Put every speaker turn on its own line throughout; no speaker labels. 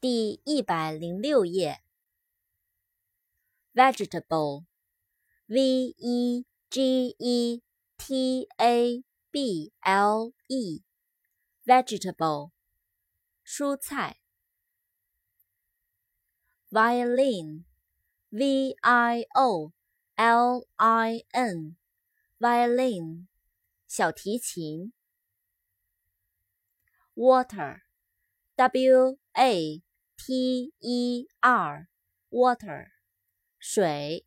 第一百零六页。vegetable，v e g e t a b l e，vegetable，蔬菜。violin，v i o l i n，violin，小提琴。water，w a T E R water 水。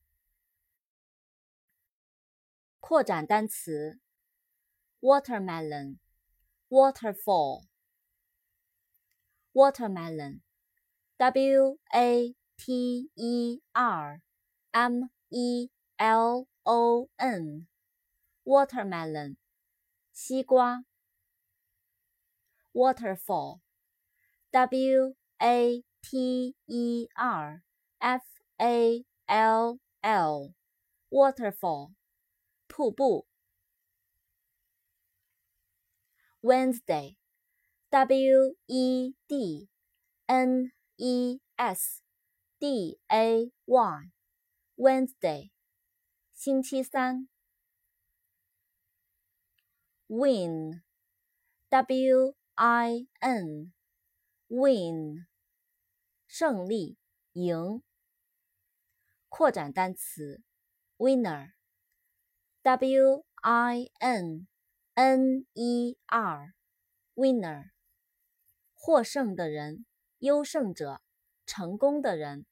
扩展单词：watermelon、waterfall、watermelon、W A T E R M E L O N watermelon 西瓜。waterfall W a t e r f a l l waterfall 瀑布。Wednesday w e d n e s d a y Wednesday 星期三。Win w i n win 胜利，赢。扩展单词，winner，w i n n e r，winner，获胜的人，优胜者，成功的人。